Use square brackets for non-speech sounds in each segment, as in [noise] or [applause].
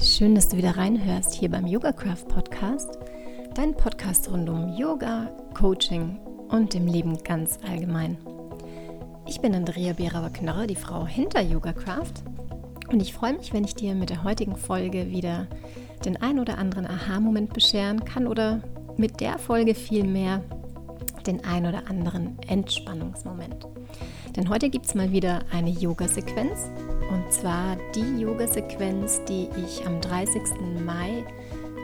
Schön, dass du wieder reinhörst hier beim Yoga Craft Podcast, dein Podcast rund um Yoga, Coaching und dem Leben ganz allgemein. Ich bin Andrea Berauer-Knörrer, die Frau hinter Yoga Craft und ich freue mich, wenn ich dir mit der heutigen Folge wieder den ein oder anderen Aha-Moment bescheren kann oder mit der Folge vielmehr den ein oder anderen Entspannungsmoment. Denn heute gibt es mal wieder eine Yoga-Sequenz und zwar die Yoga-Sequenz, die ich am 30. Mai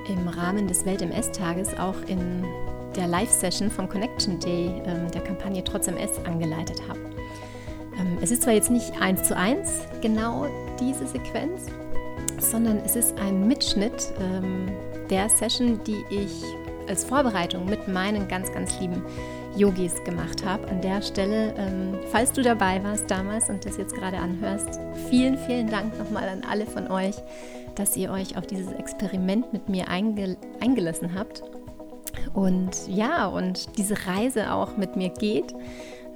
im Rahmen des Welt-MS-Tages auch in der Live-Session vom Connection Day ähm, der Kampagne Trotz MS angeleitet habe. Ähm, es ist zwar jetzt nicht eins zu eins genau diese Sequenz, sondern es ist ein Mitschnitt ähm, der Session, die ich als Vorbereitung mit meinen ganz, ganz lieben Yogis gemacht habe. An der Stelle, ähm, falls du dabei warst damals und das jetzt gerade anhörst, vielen, vielen Dank nochmal an alle von euch, dass ihr euch auf dieses Experiment mit mir einge eingelassen habt. Und ja, und diese Reise auch mit mir geht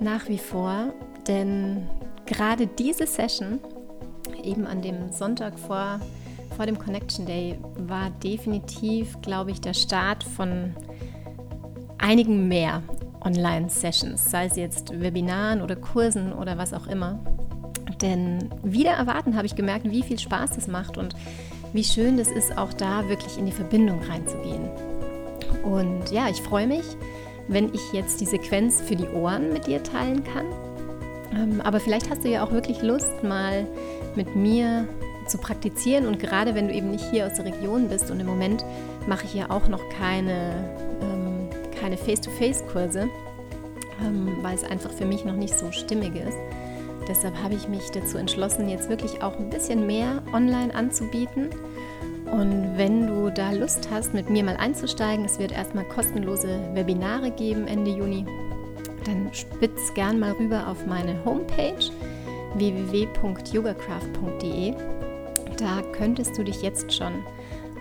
nach wie vor, denn gerade diese Session, eben an dem Sonntag vor, vor dem Connection Day, war definitiv, glaube ich, der Start von einigen mehr. Online-Sessions, sei es jetzt Webinaren oder Kursen oder was auch immer. Denn wieder erwarten habe ich gemerkt, wie viel Spaß das macht und wie schön das ist, auch da wirklich in die Verbindung reinzugehen. Und ja, ich freue mich, wenn ich jetzt die Sequenz für die Ohren mit dir teilen kann. Ähm, aber vielleicht hast du ja auch wirklich Lust, mal mit mir zu praktizieren. Und gerade wenn du eben nicht hier aus der Region bist und im Moment mache ich ja auch noch keine keine Face-to-Face-Kurse, ähm, weil es einfach für mich noch nicht so stimmig ist. Deshalb habe ich mich dazu entschlossen, jetzt wirklich auch ein bisschen mehr online anzubieten. Und wenn du da Lust hast, mit mir mal einzusteigen, es wird erstmal kostenlose Webinare geben Ende Juni, dann spitz gern mal rüber auf meine Homepage www.yogacraft.de. Da könntest du dich jetzt schon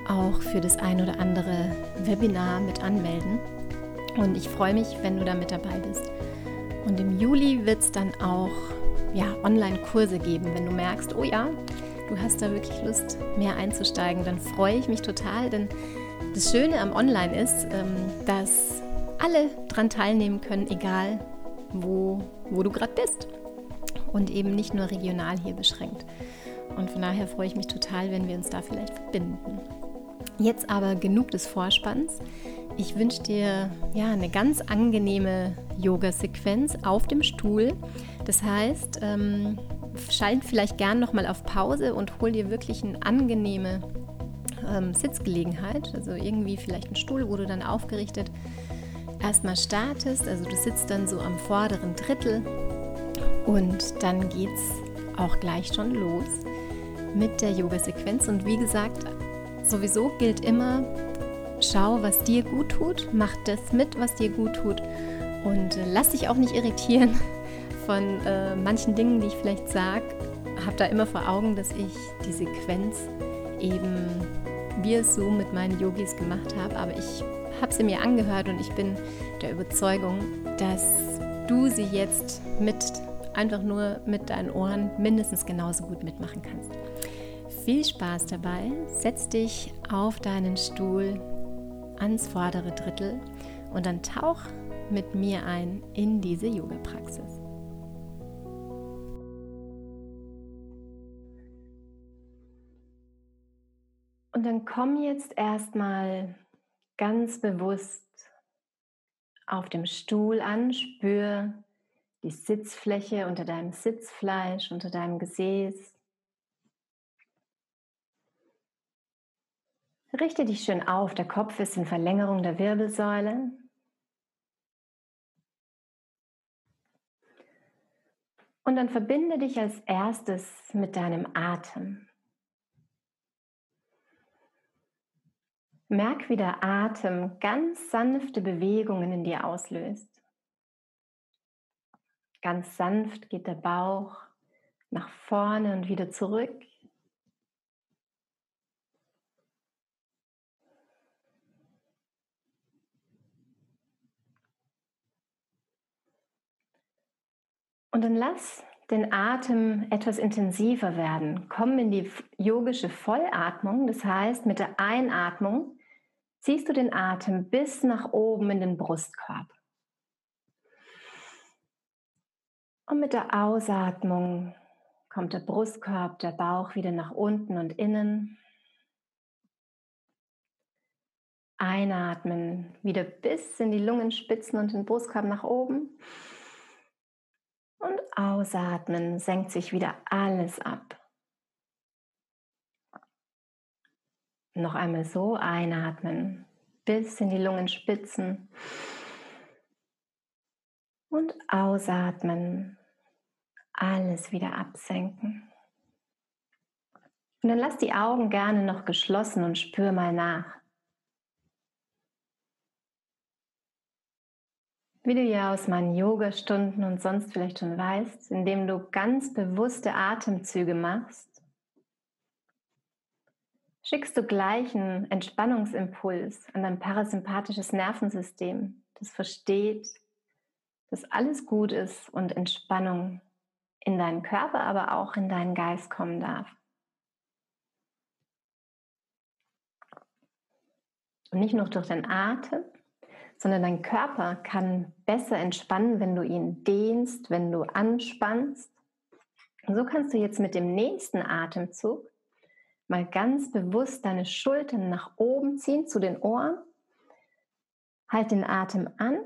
auch für das ein oder andere Webinar mit anmelden. Und ich freue mich, wenn du da mit dabei bist. Und im Juli wird es dann auch ja, Online-Kurse geben. Wenn du merkst, oh ja, du hast da wirklich Lust, mehr einzusteigen, dann freue ich mich total. Denn das Schöne am Online ist, ähm, dass alle dran teilnehmen können, egal wo, wo du gerade bist. Und eben nicht nur regional hier beschränkt. Und von daher freue ich mich total, wenn wir uns da vielleicht verbinden. Jetzt aber genug des Vorspanns. Ich wünsche dir ja eine ganz angenehme Yoga-Sequenz auf dem Stuhl. Das heißt, ähm, schalt vielleicht gern nochmal auf Pause und hol dir wirklich eine angenehme ähm, Sitzgelegenheit. Also irgendwie vielleicht einen Stuhl, wo du dann aufgerichtet erstmal startest. Also du sitzt dann so am vorderen Drittel und dann geht es auch gleich schon los mit der Yoga-Sequenz. Und wie gesagt, sowieso gilt immer, Schau, was dir gut tut, mach das mit, was dir gut tut und äh, lass dich auch nicht irritieren [laughs] von äh, manchen Dingen, die ich vielleicht sage. Hab da immer vor Augen, dass ich die Sequenz eben wie es so mit meinen Yogis gemacht habe, aber ich habe sie mir angehört und ich bin der Überzeugung, dass du sie jetzt mit einfach nur mit deinen Ohren mindestens genauso gut mitmachen kannst. Viel Spaß dabei. Setz dich auf deinen Stuhl, ans vordere Drittel und dann tauch mit mir ein in diese Yoga-Praxis. Und dann komm jetzt erstmal ganz bewusst auf dem Stuhl an, spür die Sitzfläche unter deinem Sitzfleisch, unter deinem Gesäß. Richte dich schön auf, der Kopf ist in Verlängerung der Wirbelsäule. Und dann verbinde dich als erstes mit deinem Atem. Merk, wie der Atem ganz sanfte Bewegungen in dir auslöst. Ganz sanft geht der Bauch nach vorne und wieder zurück. Und dann lass den Atem etwas intensiver werden. Komm in die yogische Vollatmung. Das heißt, mit der Einatmung ziehst du den Atem bis nach oben in den Brustkorb. Und mit der Ausatmung kommt der Brustkorb, der Bauch wieder nach unten und innen. Einatmen, wieder bis in die Lungenspitzen und den Brustkorb nach oben. Ausatmen, senkt sich wieder alles ab. Noch einmal so einatmen, bis in die Lungenspitzen. Und ausatmen, alles wieder absenken. Und dann lass die Augen gerne noch geschlossen und spür mal nach. Wie du ja aus meinen Yoga-Stunden und sonst vielleicht schon weißt, indem du ganz bewusste Atemzüge machst, schickst du gleich einen Entspannungsimpuls an dein parasympathisches Nervensystem, das versteht, dass alles gut ist und Entspannung in deinen Körper, aber auch in deinen Geist kommen darf. Und nicht nur durch den Atem, sondern dein Körper kann besser entspannen, wenn du ihn dehnst, wenn du anspannst. Und so kannst du jetzt mit dem nächsten Atemzug mal ganz bewusst deine Schultern nach oben ziehen zu den Ohren. Halt den Atem an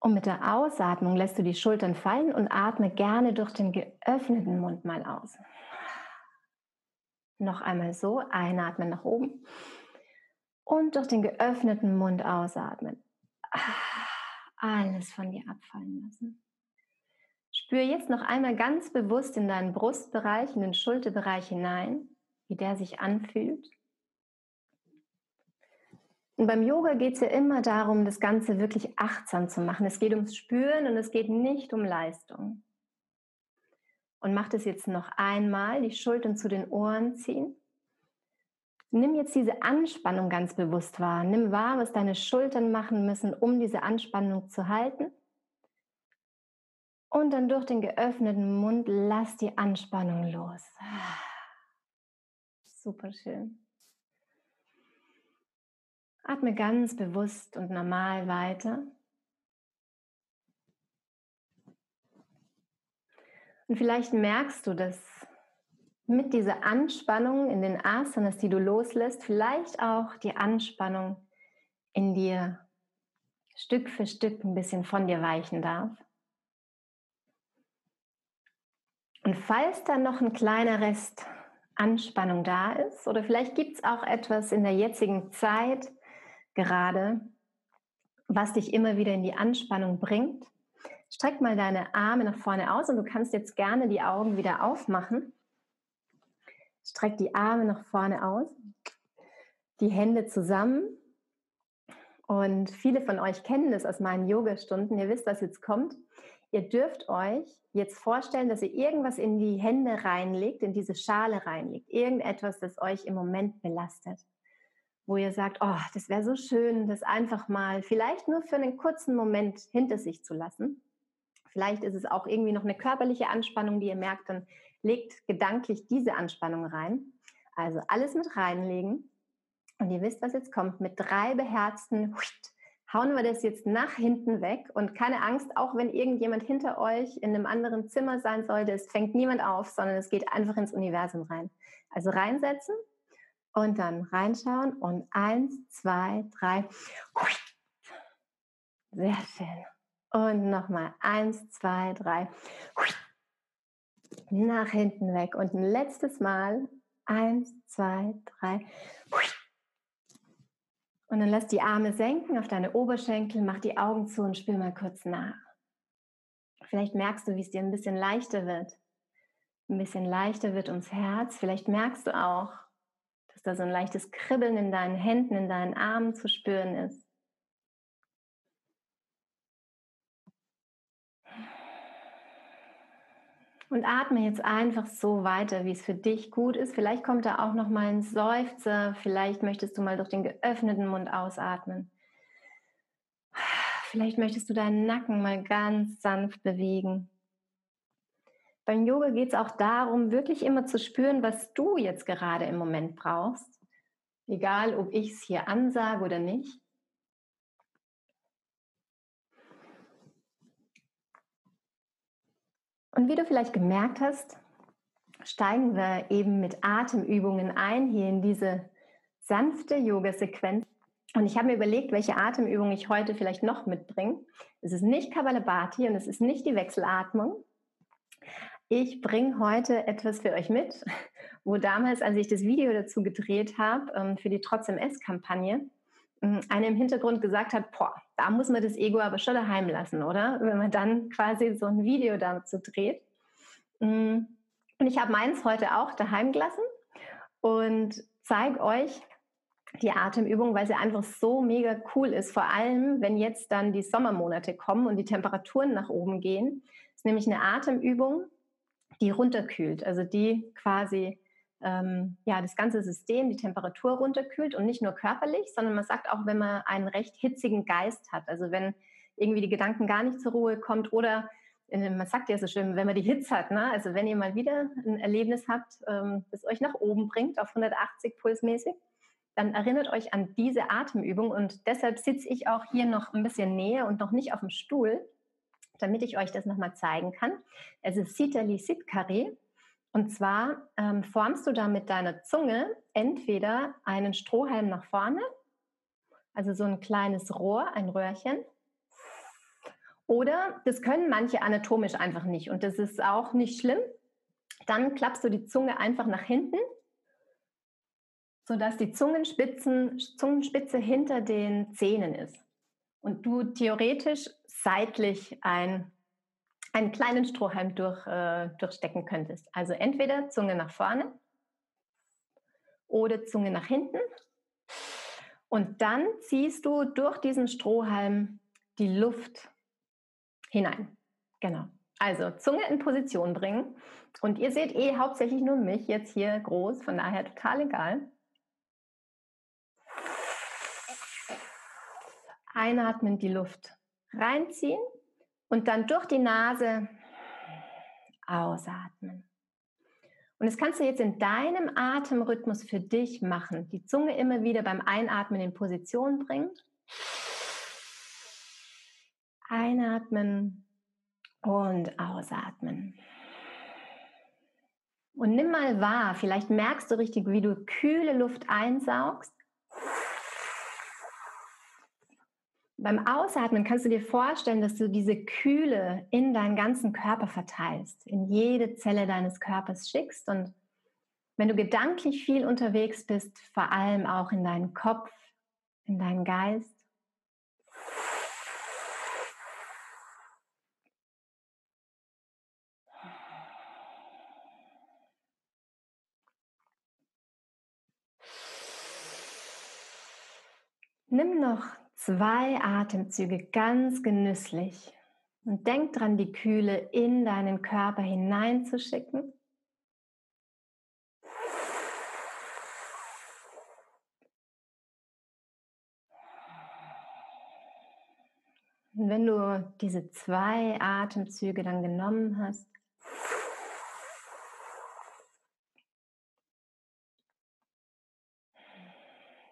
und mit der Ausatmung lässt du die Schultern fallen und atme gerne durch den geöffneten Mund mal aus. Noch einmal so, einatmen nach oben und durch den geöffneten Mund ausatmen. Alles von dir abfallen lassen. Spür jetzt noch einmal ganz bewusst in deinen Brustbereich, in den Schulterbereich hinein, wie der sich anfühlt. Und beim Yoga geht es ja immer darum, das Ganze wirklich achtsam zu machen. Es geht ums Spüren und es geht nicht um Leistung. Und mach das jetzt noch einmal, die Schultern zu den Ohren ziehen. Nimm jetzt diese Anspannung ganz bewusst wahr. Nimm wahr, was deine Schultern machen müssen, um diese Anspannung zu halten. Und dann durch den geöffneten Mund lass die Anspannung los. Super schön. Atme ganz bewusst und normal weiter. Und vielleicht merkst du, dass mit dieser Anspannung in den Asanas, die du loslässt, vielleicht auch die Anspannung in dir Stück für Stück ein bisschen von dir weichen darf. Und falls dann noch ein kleiner Rest Anspannung da ist, oder vielleicht gibt es auch etwas in der jetzigen Zeit, gerade, was dich immer wieder in die Anspannung bringt. Streck mal deine Arme nach vorne aus und du kannst jetzt gerne die Augen wieder aufmachen. Streck die Arme nach vorne aus, die Hände zusammen. Und viele von euch kennen das aus meinen Yoga-Stunden. Ihr wisst, was jetzt kommt. Ihr dürft euch jetzt vorstellen, dass ihr irgendwas in die Hände reinlegt, in diese Schale reinlegt. Irgendetwas, das euch im Moment belastet wo ihr sagt, oh, das wäre so schön, das einfach mal vielleicht nur für einen kurzen Moment hinter sich zu lassen. Vielleicht ist es auch irgendwie noch eine körperliche Anspannung, die ihr merkt, dann legt gedanklich diese Anspannung rein. Also alles mit reinlegen. Und ihr wisst, was jetzt kommt. Mit drei beherzten hauen wir das jetzt nach hinten weg. Und keine Angst, auch wenn irgendjemand hinter euch in einem anderen Zimmer sein sollte, es fängt niemand auf, sondern es geht einfach ins Universum rein. Also reinsetzen und dann reinschauen und eins, zwei, drei. Sehr schön. Und nochmal eins, zwei, drei. Nach hinten weg. Und ein letztes Mal. Eins, zwei, drei. Und dann lass die Arme senken auf deine Oberschenkel, mach die Augen zu und spür mal kurz nach. Vielleicht merkst du, wie es dir ein bisschen leichter wird. Ein bisschen leichter wird ums Herz. Vielleicht merkst du auch, da so ein leichtes Kribbeln in deinen Händen, in deinen Armen zu spüren ist. Und atme jetzt einfach so weiter, wie es für dich gut ist. Vielleicht kommt da auch noch mal ein Seufzer. Vielleicht möchtest du mal durch den geöffneten Mund ausatmen. Vielleicht möchtest du deinen Nacken mal ganz sanft bewegen. Beim Yoga geht es auch darum, wirklich immer zu spüren, was du jetzt gerade im Moment brauchst. Egal, ob ich es hier ansage oder nicht. Und wie du vielleicht gemerkt hast, steigen wir eben mit Atemübungen ein, hier in diese sanfte Yoga-Sequenz. Und ich habe mir überlegt, welche Atemübung ich heute vielleicht noch mitbringe. Es ist nicht Kabalabhati und es ist nicht die Wechselatmung. Ich bringe heute etwas für euch mit, wo damals, als ich das Video dazu gedreht habe, ähm, für die Trotz MS-Kampagne, ähm, eine im Hintergrund gesagt hat, boah, da muss man das Ego aber schon daheim lassen, oder? Wenn man dann quasi so ein Video dazu dreht. Mm, und ich habe meins heute auch daheim gelassen und zeige euch die Atemübung, weil sie einfach so mega cool ist. Vor allem, wenn jetzt dann die Sommermonate kommen und die Temperaturen nach oben gehen. Das ist nämlich eine Atemübung, die runterkühlt, also die quasi ähm, ja, das ganze System, die Temperatur runterkühlt und nicht nur körperlich, sondern man sagt auch, wenn man einen recht hitzigen Geist hat, also wenn irgendwie die Gedanken gar nicht zur Ruhe kommt oder man sagt ja so schön, wenn man die Hitze hat, ne? also wenn ihr mal wieder ein Erlebnis habt, ähm, das euch nach oben bringt auf 180 pulsmäßig, dann erinnert euch an diese Atemübung und deshalb sitze ich auch hier noch ein bisschen näher und noch nicht auf dem Stuhl, damit ich euch das nochmal zeigen kann. Es ist Sitali Sitkari und zwar ähm, formst du da mit deiner Zunge entweder einen Strohhalm nach vorne, also so ein kleines Rohr, ein Röhrchen, oder das können manche anatomisch einfach nicht und das ist auch nicht schlimm. Dann klappst du die Zunge einfach nach hinten, sodass die Zungenspitzen, Zungenspitze hinter den Zähnen ist. Und du theoretisch seitlich ein, einen kleinen Strohhalm durch, äh, durchstecken könntest. Also entweder Zunge nach vorne oder Zunge nach hinten. Und dann ziehst du durch diesen Strohhalm die Luft hinein. Genau. Also Zunge in Position bringen. Und ihr seht eh hauptsächlich nur mich jetzt hier groß, von daher total egal. Einatmen, die Luft reinziehen und dann durch die Nase ausatmen. Und das kannst du jetzt in deinem Atemrhythmus für dich machen. Die Zunge immer wieder beim Einatmen in Position bringen Einatmen und ausatmen. Und nimm mal wahr, vielleicht merkst du richtig, wie du kühle Luft einsaugst. Beim Ausatmen kannst du dir vorstellen, dass du diese Kühle in deinen ganzen Körper verteilst, in jede Zelle deines Körpers schickst. Und wenn du gedanklich viel unterwegs bist, vor allem auch in deinen Kopf, in deinen Geist, Nimm noch zwei Atemzüge ganz genüsslich und denk dran, die Kühle in deinen Körper hineinzuschicken. Und wenn du diese zwei Atemzüge dann genommen hast,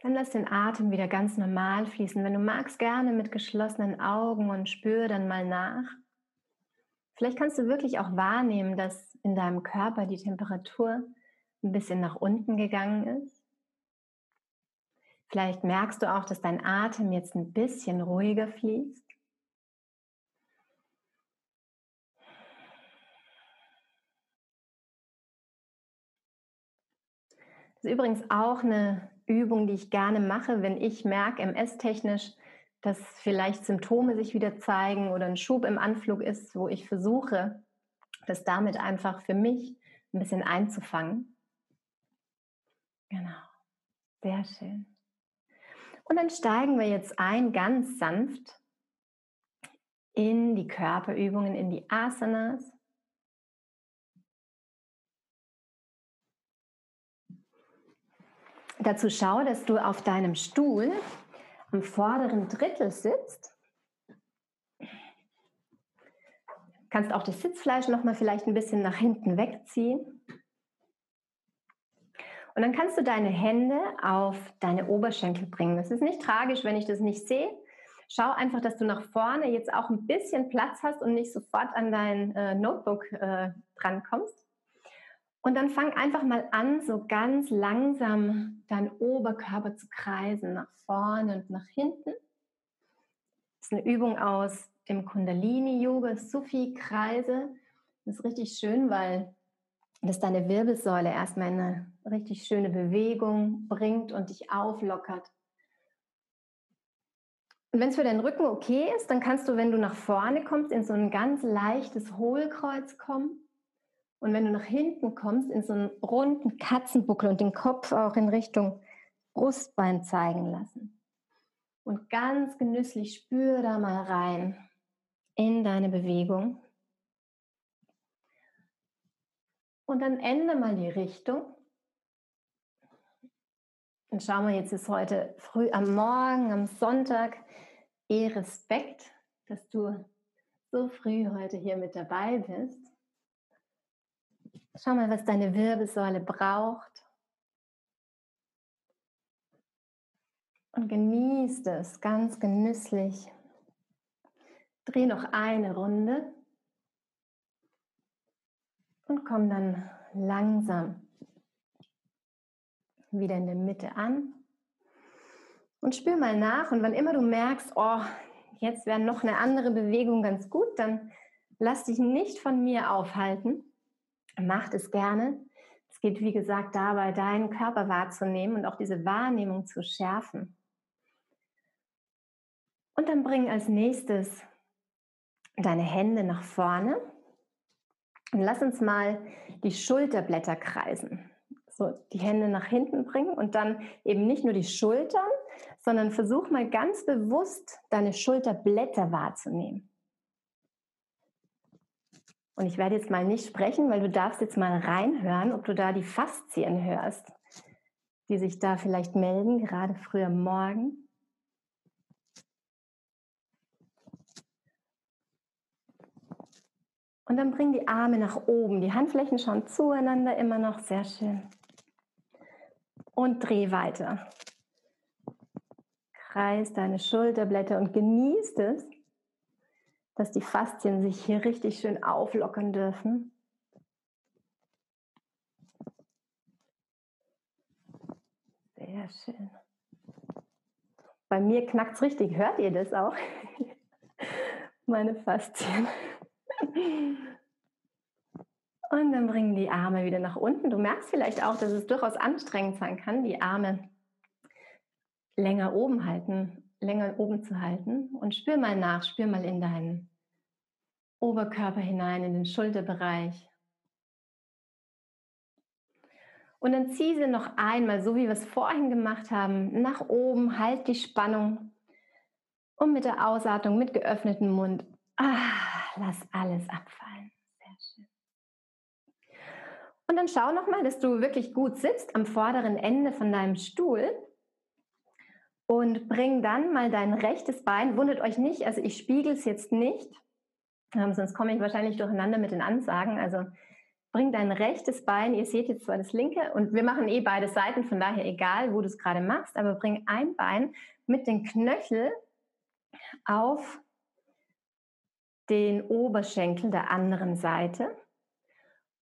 Dann lass den Atem wieder ganz normal fließen. Wenn du magst, gerne mit geschlossenen Augen und spür dann mal nach. Vielleicht kannst du wirklich auch wahrnehmen, dass in deinem Körper die Temperatur ein bisschen nach unten gegangen ist. Vielleicht merkst du auch, dass dein Atem jetzt ein bisschen ruhiger fließt. Das ist übrigens auch eine Übung, die ich gerne mache, wenn ich merke, MS-technisch, dass vielleicht Symptome sich wieder zeigen oder ein Schub im Anflug ist, wo ich versuche, das damit einfach für mich ein bisschen einzufangen. Genau, sehr schön. Und dann steigen wir jetzt ein, ganz sanft in die Körperübungen, in die Asanas. Dazu schau, dass du auf deinem Stuhl am vorderen Drittel sitzt. Kannst auch das Sitzfleisch nochmal vielleicht ein bisschen nach hinten wegziehen. Und dann kannst du deine Hände auf deine Oberschenkel bringen. Das ist nicht tragisch, wenn ich das nicht sehe. Schau einfach, dass du nach vorne jetzt auch ein bisschen Platz hast und nicht sofort an dein äh, Notebook äh, drankommst. Und dann fang einfach mal an, so ganz langsam deinen Oberkörper zu kreisen, nach vorne und nach hinten. Das ist eine Übung aus dem Kundalini-Yoga, Sufi-Kreise. Das ist richtig schön, weil das deine Wirbelsäule erstmal in eine richtig schöne Bewegung bringt und dich auflockert. Und wenn es für deinen Rücken okay ist, dann kannst du, wenn du nach vorne kommst, in so ein ganz leichtes Hohlkreuz kommen. Und wenn du nach hinten kommst, in so einen runden Katzenbuckel und den Kopf auch in Richtung Brustbein zeigen lassen. Und ganz genüsslich spür da mal rein in deine Bewegung. Und dann ändere mal die Richtung. Und schau mal, jetzt ist heute früh am Morgen, am Sonntag. Eh Respekt, dass du so früh heute hier mit dabei bist. Schau mal, was deine Wirbelsäule braucht. Und genieß es ganz genüsslich. Dreh noch eine Runde und komm dann langsam wieder in der Mitte an. Und spür mal nach und wann immer du merkst, oh, jetzt wäre noch eine andere Bewegung ganz gut, dann lass dich nicht von mir aufhalten. Mach es gerne. Es geht, wie gesagt, dabei, deinen Körper wahrzunehmen und auch diese Wahrnehmung zu schärfen. Und dann bring als nächstes deine Hände nach vorne und lass uns mal die Schulterblätter kreisen. So, die Hände nach hinten bringen und dann eben nicht nur die Schultern, sondern versuch mal ganz bewusst deine Schulterblätter wahrzunehmen. Und ich werde jetzt mal nicht sprechen, weil du darfst jetzt mal reinhören, ob du da die Faszien hörst, die sich da vielleicht melden, gerade früh am Morgen. Und dann bring die Arme nach oben. Die Handflächen schauen zueinander immer noch. Sehr schön. Und dreh weiter. Kreis deine Schulterblätter und genießt es, dass die Faszien sich hier richtig schön auflockern dürfen. Sehr schön. Bei mir knackt es richtig. Hört ihr das auch? [laughs] Meine Faszien. Und dann bringen die Arme wieder nach unten. Du merkst vielleicht auch, dass es durchaus anstrengend sein kann, die Arme länger oben halten, länger oben zu halten. Und spür mal nach, spür mal in deinen Oberkörper hinein, in den Schulterbereich. Und dann zieh sie noch einmal, so wie wir es vorhin gemacht haben, nach oben, halt die Spannung. Und mit der Ausatmung, mit geöffnetem Mund, ah, lass alles abfallen. Sehr schön. Und dann schau nochmal, dass du wirklich gut sitzt am vorderen Ende von deinem Stuhl. Und bring dann mal dein rechtes Bein, wundert euch nicht, also ich spiegel es jetzt nicht, ähm, sonst komme ich wahrscheinlich durcheinander mit den Ansagen. Also bring dein rechtes Bein, ihr seht jetzt zwar das linke und wir machen eh beide Seiten, von daher egal, wo du es gerade machst, aber bring ein Bein mit den Knöchel auf den Oberschenkel der anderen Seite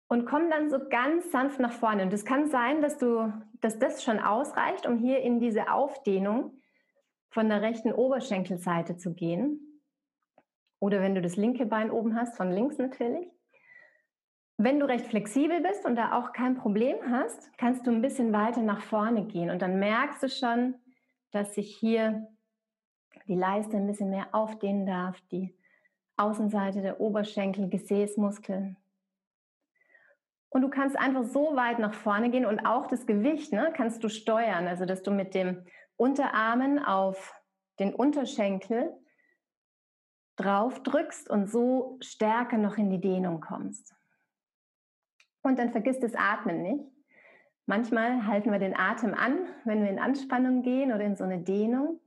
und komm dann so ganz sanft nach vorne. Und es kann sein, dass du, dass das schon ausreicht, um hier in diese Aufdehnung von der rechten Oberschenkelseite zu gehen. Oder wenn du das linke Bein oben hast, von links natürlich. Wenn du recht flexibel bist und da auch kein Problem hast, kannst du ein bisschen weiter nach vorne gehen und dann merkst du schon, dass sich hier die Leiste ein bisschen mehr aufdehnen darf, die Außenseite der Oberschenkel, Gesäßmuskeln. Und du kannst einfach so weit nach vorne gehen und auch das Gewicht ne, kannst du steuern, also dass du mit dem Unterarmen auf den Unterschenkel drauf drückst und so stärker noch in die Dehnung kommst. Und dann vergiss das Atmen nicht. Manchmal halten wir den Atem an, wenn wir in Anspannung gehen oder in so eine Dehnung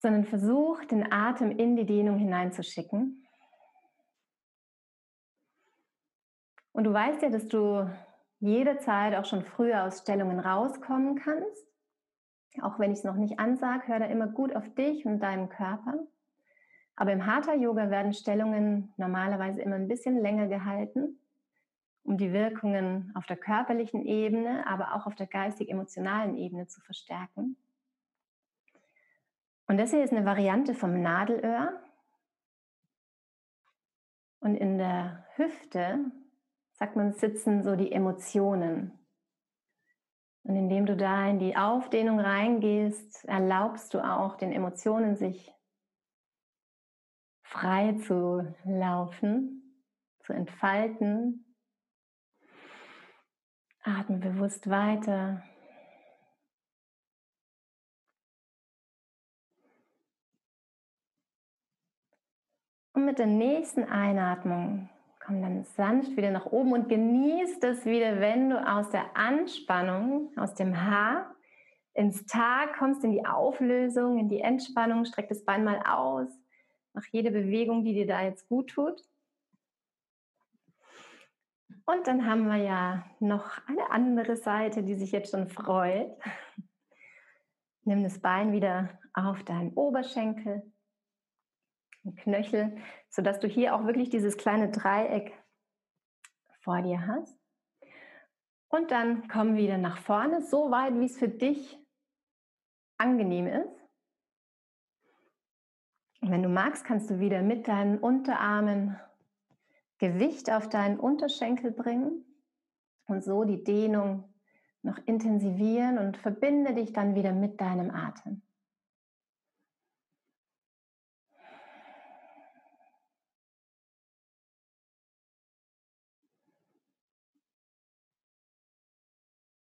sondern versuch, den Atem in die Dehnung hineinzuschicken. Und du weißt ja, dass du jederzeit auch schon früher aus Stellungen rauskommen kannst. Auch wenn ich es noch nicht ansage, hör da immer gut auf dich und deinen Körper. Aber im Hatha-Yoga werden Stellungen normalerweise immer ein bisschen länger gehalten, um die Wirkungen auf der körperlichen Ebene, aber auch auf der geistig-emotionalen Ebene zu verstärken. Und das hier ist eine Variante vom Nadelöhr. Und in der Hüfte, sagt man, sitzen so die Emotionen. Und indem du da in die Aufdehnung reingehst, erlaubst du auch den Emotionen sich frei zu laufen, zu entfalten. Atme bewusst weiter. Und mit der nächsten Einatmung komm dann sanft wieder nach oben und genieß das wieder, wenn du aus der Anspannung, aus dem Haar ins Tag kommst, in die Auflösung, in die Entspannung, streck das Bein mal aus, mach jede Bewegung, die dir da jetzt gut tut. Und dann haben wir ja noch eine andere Seite, die sich jetzt schon freut. Nimm das Bein wieder auf deinen Oberschenkel Knöchel, sodass du hier auch wirklich dieses kleine Dreieck vor dir hast. Und dann komm wieder nach vorne, so weit, wie es für dich angenehm ist. Und wenn du magst, kannst du wieder mit deinen Unterarmen Gewicht auf deinen Unterschenkel bringen und so die Dehnung noch intensivieren und verbinde dich dann wieder mit deinem Atem.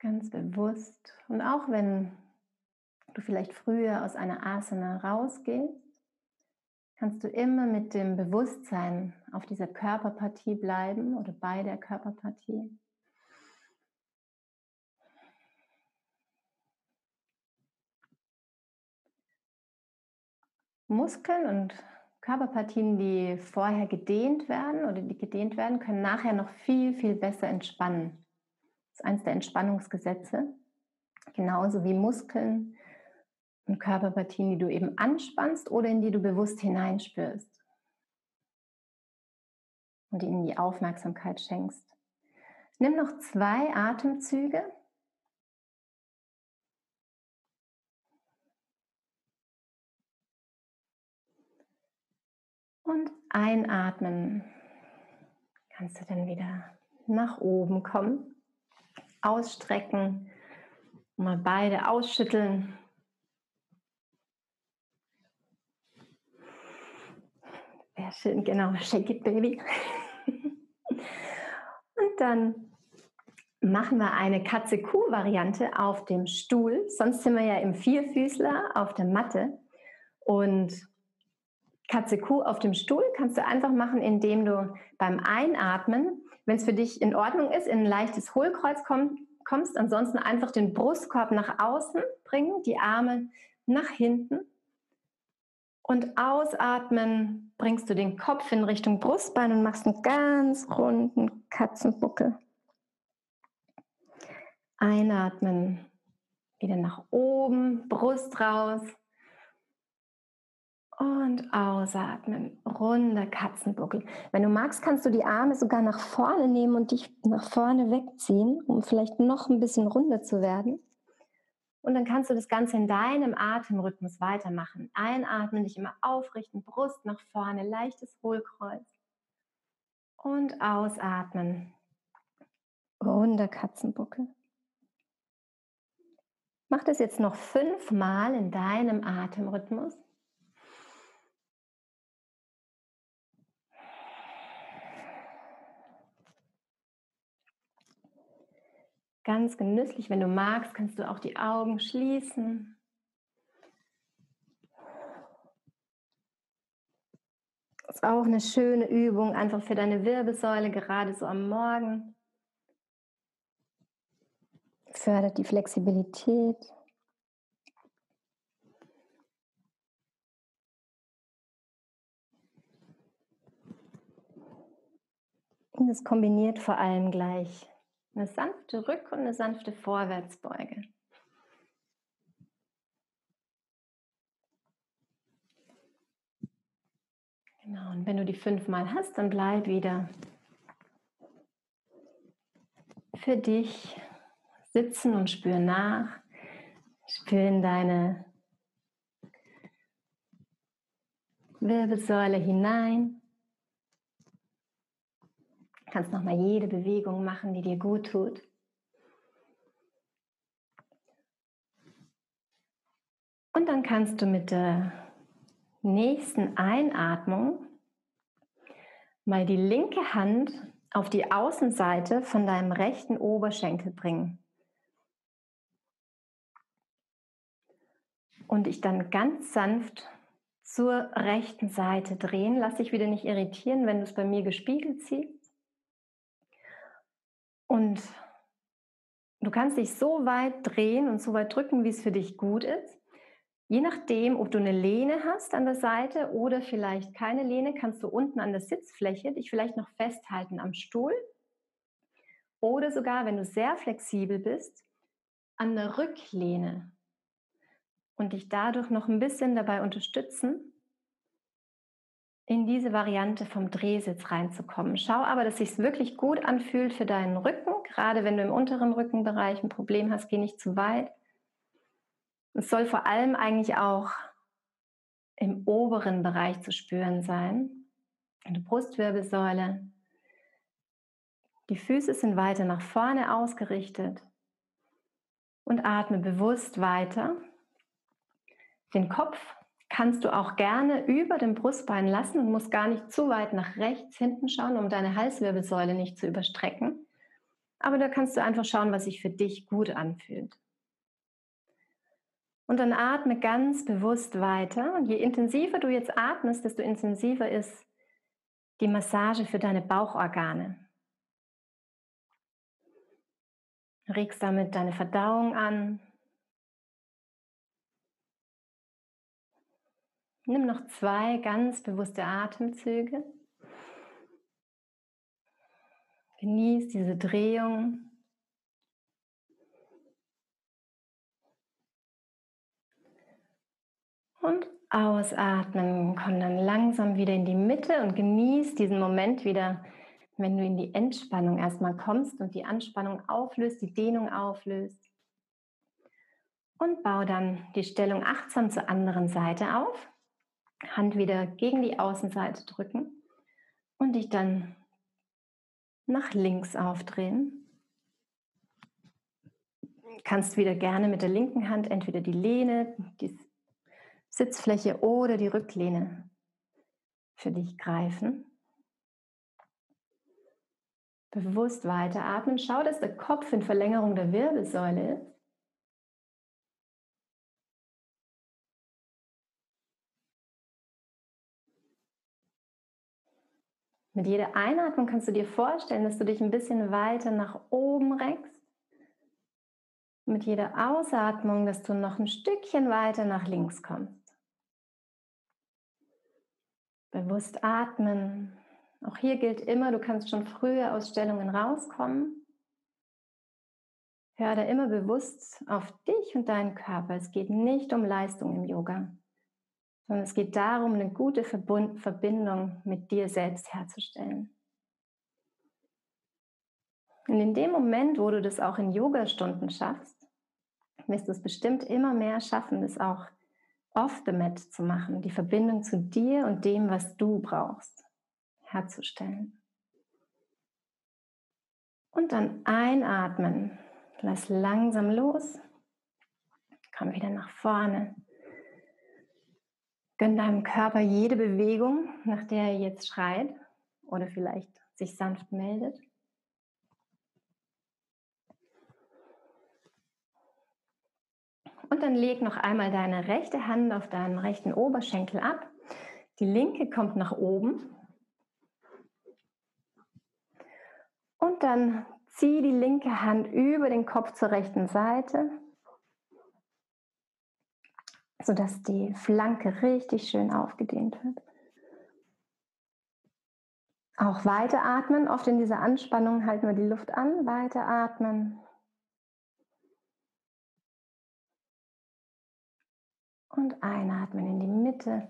Ganz bewusst. Und auch wenn du vielleicht früher aus einer Asana rausgehst, kannst du immer mit dem Bewusstsein auf dieser Körperpartie bleiben oder bei der Körperpartie. Muskeln und Körperpartien, die vorher gedehnt werden oder die gedehnt werden, können nachher noch viel, viel besser entspannen. Das ist eines der Entspannungsgesetze. Genauso wie Muskeln und Körperpartien, die du eben anspannst oder in die du bewusst hineinspürst. Und ihnen die Aufmerksamkeit schenkst. Nimm noch zwei Atemzüge. Und einatmen kannst du dann wieder nach oben kommen ausstrecken, mal beide ausschütteln. Sehr schön, genau, [laughs] shake it baby. Und dann machen wir eine Katze-Kuh-Variante auf dem Stuhl. Sonst sind wir ja im Vierfüßler auf der Matte. Und Katze-Kuh auf dem Stuhl kannst du einfach machen, indem du beim Einatmen wenn es für dich in Ordnung ist, in ein leichtes Hohlkreuz komm, kommst, ansonsten einfach den Brustkorb nach außen bringen, die Arme nach hinten und ausatmen, bringst du den Kopf in Richtung Brustbein und machst einen ganz runden Katzenbuckel. Einatmen, wieder nach oben, Brust raus. Und ausatmen, runder Katzenbuckel. Wenn du magst, kannst du die Arme sogar nach vorne nehmen und dich nach vorne wegziehen, um vielleicht noch ein bisschen runder zu werden. Und dann kannst du das Ganze in deinem Atemrhythmus weitermachen. Einatmen, dich immer aufrichten, Brust nach vorne, leichtes Hohlkreuz. Und ausatmen, runder Katzenbuckel. Mach das jetzt noch fünfmal in deinem Atemrhythmus. Ganz genüsslich, wenn du magst, kannst du auch die Augen schließen. Das ist auch eine schöne Übung, einfach für deine Wirbelsäule, gerade so am Morgen. Fördert die Flexibilität. Und es kombiniert vor allem gleich eine sanfte Rück- und eine sanfte Vorwärtsbeuge. Genau, und wenn du die fünfmal hast, dann bleib wieder für dich sitzen und spür nach. Spür in deine Wirbelsäule hinein. Kannst nochmal jede Bewegung machen, die dir gut tut. Und dann kannst du mit der nächsten Einatmung mal die linke Hand auf die Außenseite von deinem rechten Oberschenkel bringen. Und dich dann ganz sanft zur rechten Seite drehen. Lass dich wieder nicht irritieren, wenn du es bei mir gespiegelt siehst. Und du kannst dich so weit drehen und so weit drücken, wie es für dich gut ist. Je nachdem, ob du eine Lehne hast an der Seite oder vielleicht keine Lehne, kannst du unten an der Sitzfläche dich vielleicht noch festhalten am Stuhl oder sogar, wenn du sehr flexibel bist, an der Rücklehne und dich dadurch noch ein bisschen dabei unterstützen, in diese Variante vom Drehsitz reinzukommen. Schau aber, dass es sich wirklich gut anfühlt für deinen Rücken. Gerade wenn du im unteren Rückenbereich ein Problem hast, geh nicht zu weit. Es soll vor allem eigentlich auch im oberen Bereich zu spüren sein. In der Brustwirbelsäule. Die Füße sind weiter nach vorne ausgerichtet. Und atme bewusst weiter. Den Kopf kannst du auch gerne über dem Brustbein lassen und musst gar nicht zu weit nach rechts hinten schauen, um deine Halswirbelsäule nicht zu überstrecken. Aber da kannst du einfach schauen, was sich für dich gut anfühlt. Und dann atme ganz bewusst weiter. Und je intensiver du jetzt atmest, desto intensiver ist die Massage für deine Bauchorgane. Regst damit deine Verdauung an. Nimm noch zwei ganz bewusste Atemzüge. Genieß diese Drehung Und ausatmen, komm dann langsam wieder in die Mitte und genieß diesen Moment wieder, wenn du in die Entspannung erstmal kommst und die Anspannung auflöst, die Dehnung auflöst. Und bau dann die Stellung achtsam zur anderen Seite auf. Hand wieder gegen die Außenseite drücken und dich dann nach links aufdrehen. Kannst wieder gerne mit der linken Hand entweder die Lehne, die Sitzfläche oder die Rücklehne für dich greifen. Bewusst weiteratmen. Schau, dass der Kopf in Verlängerung der Wirbelsäule ist. Mit jeder Einatmung kannst du dir vorstellen, dass du dich ein bisschen weiter nach oben reckst. Mit jeder Ausatmung, dass du noch ein Stückchen weiter nach links kommst. Bewusst atmen. Auch hier gilt immer, du kannst schon früher aus Stellungen rauskommen. Hör da immer bewusst auf dich und deinen Körper. Es geht nicht um Leistung im Yoga, sondern es geht darum, eine gute Verbindung mit dir selbst herzustellen. Und in dem Moment, wo du das auch in Yoga-Stunden schaffst, wirst du es bestimmt immer mehr schaffen, das auch off the mat zu machen, die Verbindung zu dir und dem, was du brauchst, herzustellen. Und dann einatmen. Lass langsam los. Komm wieder nach vorne. Gönn deinem Körper jede Bewegung, nach der er jetzt schreit oder vielleicht sich sanft meldet. Und dann leg noch einmal deine rechte Hand auf deinen rechten Oberschenkel ab. Die linke kommt nach oben. Und dann zieh die linke Hand über den Kopf zur rechten Seite, sodass die Flanke richtig schön aufgedehnt wird. Auch weiteratmen. Oft in dieser Anspannung halten wir die Luft an. Weiteratmen. Und einatmen in die Mitte.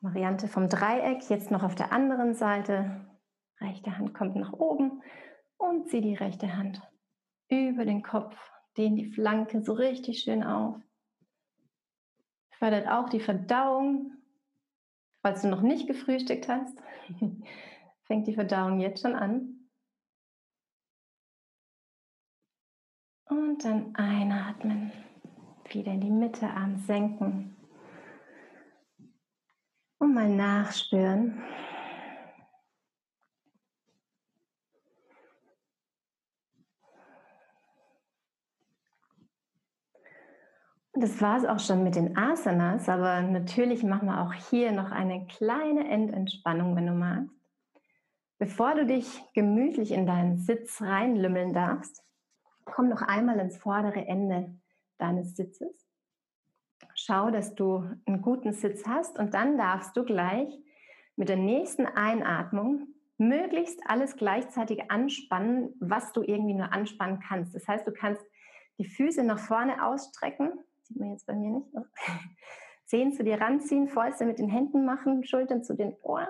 Variante vom Dreieck. Jetzt noch auf der anderen Seite. Rechte Hand kommt nach oben und zieh die rechte Hand über den Kopf. Dehn die Flanke so richtig schön auf. Fördert auch die Verdauung. Falls du noch nicht gefrühstückt hast, [laughs] fängt die Verdauung jetzt schon an. Und dann einatmen. Wieder in die Mitte, Arm senken. Und mal nachspüren. Das war es auch schon mit den Asanas, aber natürlich machen wir auch hier noch eine kleine Endentspannung, wenn du magst. Bevor du dich gemütlich in deinen Sitz reinlümmeln darfst, komm noch einmal ins vordere Ende deines Sitzes. Schau, dass du einen guten Sitz hast und dann darfst du gleich mit der nächsten Einatmung möglichst alles gleichzeitig anspannen, was du irgendwie nur anspannen kannst. Das heißt, du kannst die Füße nach vorne ausstrecken sieht man jetzt bei mir nicht. [laughs] Zehen zu dir ranziehen, Fäuste mit den Händen machen, Schultern zu den Ohren,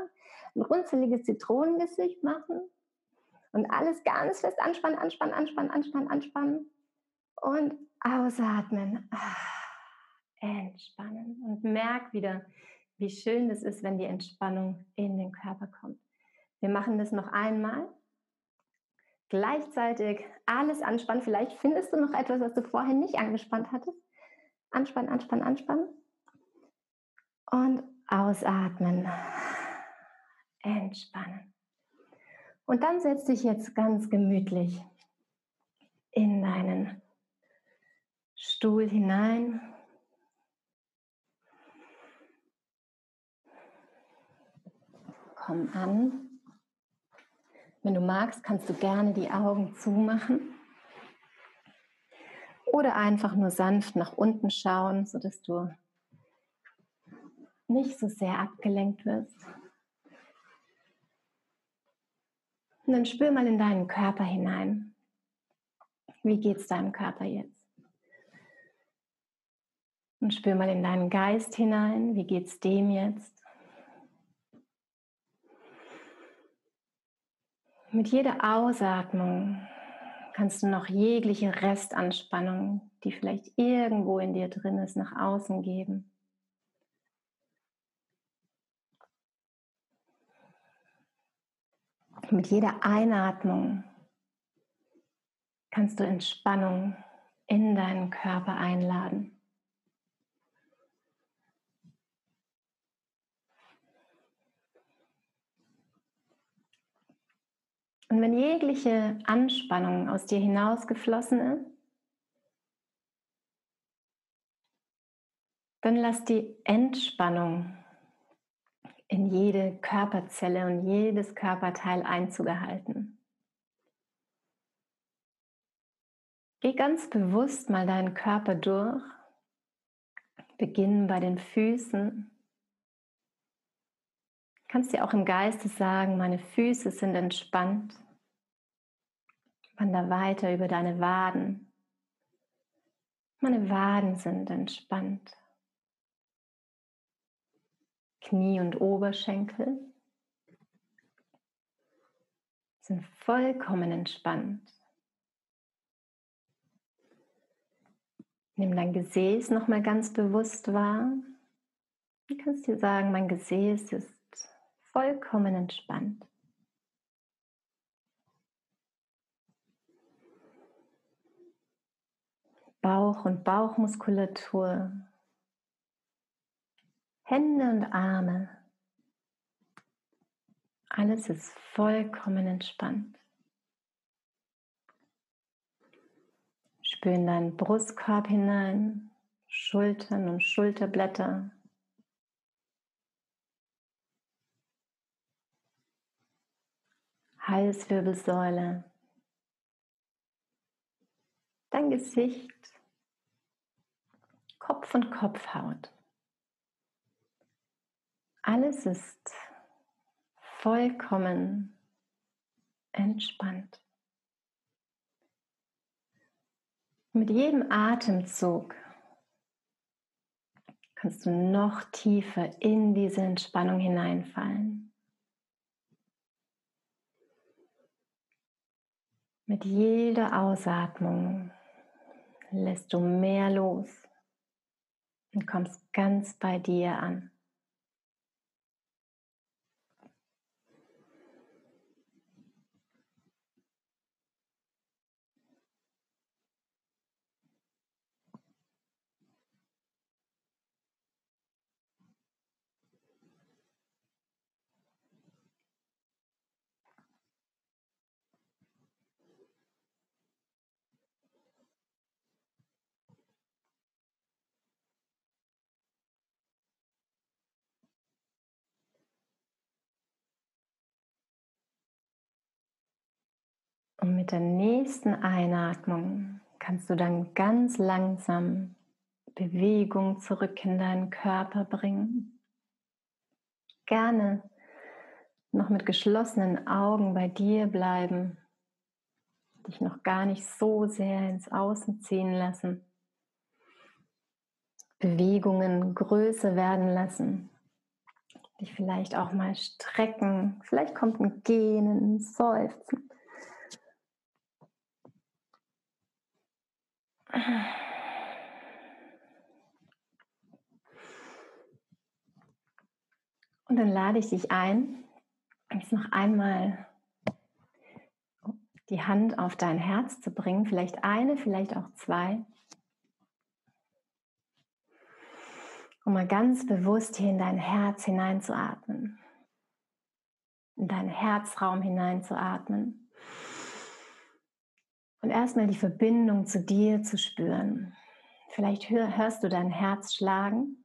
ein runzeliges Zitronengesicht machen und alles ganz fest anspannen, anspannen, anspannen, anspannen, anspannen und ausatmen. Ah, entspannen und merk wieder, wie schön es ist, wenn die Entspannung in den Körper kommt. Wir machen das noch einmal. Gleichzeitig alles anspannen. Vielleicht findest du noch etwas, was du vorher nicht angespannt hattest. Anspannen, anspannen, anspannen. Und ausatmen. Entspannen. Und dann setz dich jetzt ganz gemütlich in deinen Stuhl hinein. Komm an. Wenn du magst, kannst du gerne die Augen zumachen. Oder einfach nur sanft nach unten schauen, sodass du nicht so sehr abgelenkt wirst. Und dann spür mal in deinen Körper hinein. Wie geht es deinem Körper jetzt? Und spür mal in deinen Geist hinein. Wie geht es dem jetzt? Mit jeder Ausatmung kannst du noch jegliche Restanspannung, die vielleicht irgendwo in dir drin ist, nach außen geben. Mit jeder Einatmung kannst du Entspannung in deinen Körper einladen. Und wenn jegliche Anspannung aus dir hinausgeflossen ist, dann lass die Entspannung in jede Körperzelle und jedes Körperteil Einzug erhalten. Geh ganz bewusst mal deinen Körper durch. Beginnen bei den Füßen. Kannst dir auch im Geiste sagen, meine Füße sind entspannt. Wander weiter über deine Waden. Meine Waden sind entspannt. Knie und Oberschenkel sind vollkommen entspannt. Nimm dein Gesäß nochmal ganz bewusst wahr. Du kannst dir sagen, mein Gesäß ist vollkommen entspannt. Bauch und Bauchmuskulatur, Hände und Arme. Alles ist vollkommen entspannt. Spür in deinen Brustkorb hinein, Schultern und Schulterblätter. Halswirbelsäule, dein Gesicht, Kopf und Kopfhaut. Alles ist vollkommen entspannt. Mit jedem Atemzug kannst du noch tiefer in diese Entspannung hineinfallen. Mit jeder Ausatmung lässt du mehr los und kommst ganz bei dir an. Und mit der nächsten Einatmung kannst du dann ganz langsam Bewegung zurück in deinen Körper bringen. Gerne noch mit geschlossenen Augen bei dir bleiben, dich noch gar nicht so sehr ins Außen ziehen lassen. Bewegungen größer werden lassen, dich vielleicht auch mal strecken, vielleicht kommt ein Gehen, ein Seufzen. Und dann lade ich dich ein, jetzt noch einmal die Hand auf dein Herz zu bringen, vielleicht eine, vielleicht auch zwei. Um mal ganz bewusst hier in dein Herz hineinzuatmen, in deinen Herzraum hineinzuatmen und erstmal die Verbindung zu dir zu spüren. Vielleicht hörst du dein Herz schlagen.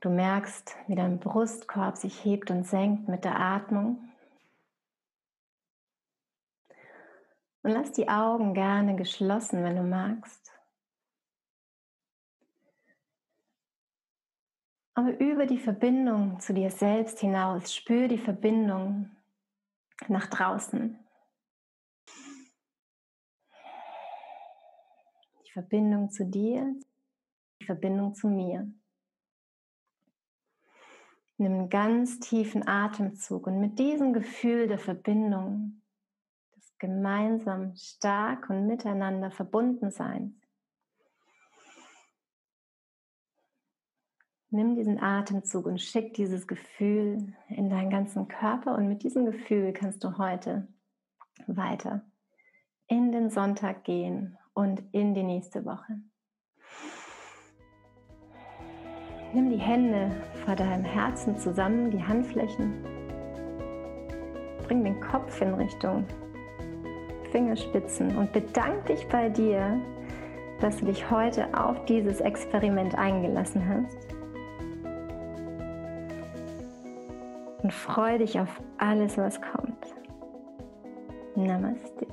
Du merkst, wie dein Brustkorb sich hebt und senkt mit der Atmung. Und lass die Augen gerne geschlossen, wenn du magst. Aber über die Verbindung zu dir selbst hinaus, spür die Verbindung nach draußen. Die Verbindung zu dir, die Verbindung zu mir. Nimm einen ganz tiefen Atemzug und mit diesem Gefühl der Verbindung, des gemeinsam stark und miteinander verbunden Seins, Nimm diesen Atemzug und schick dieses Gefühl in deinen ganzen Körper und mit diesem Gefühl kannst du heute weiter in den Sonntag gehen und in die nächste Woche. Nimm die Hände vor deinem Herzen zusammen, die Handflächen. Bring den Kopf in Richtung Fingerspitzen und bedank dich bei dir, dass du dich heute auf dieses Experiment eingelassen hast. Und freu dich auf alles, was kommt. Namaste.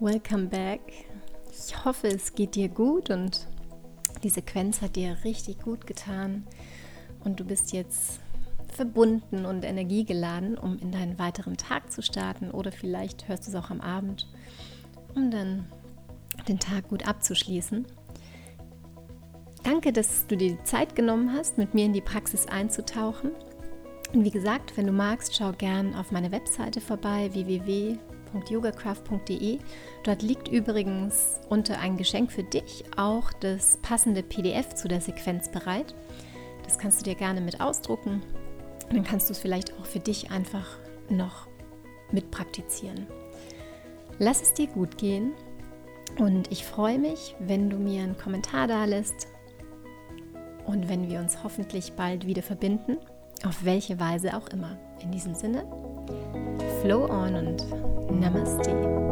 Welcome back. Ich hoffe, es geht dir gut und die Sequenz hat dir richtig gut getan und du bist jetzt verbunden und energiegeladen, um in deinen weiteren Tag zu starten oder vielleicht hörst du es auch am Abend, um dann den Tag gut abzuschließen. Danke, dass du dir die Zeit genommen hast, mit mir in die Praxis einzutauchen. Und wie gesagt, wenn du magst, schau gern auf meine Webseite vorbei www.yogacraft.de. Dort liegt übrigens unter ein Geschenk für dich auch das passende PDF zu der Sequenz bereit. Das kannst du dir gerne mit ausdrucken. Dann kannst du es vielleicht auch für dich einfach noch mit praktizieren. Lass es dir gut gehen und ich freue mich, wenn du mir einen Kommentar da lässt, und wenn wir uns hoffentlich bald wieder verbinden, auf welche Weise auch immer. In diesem Sinne, flow on und Namaste.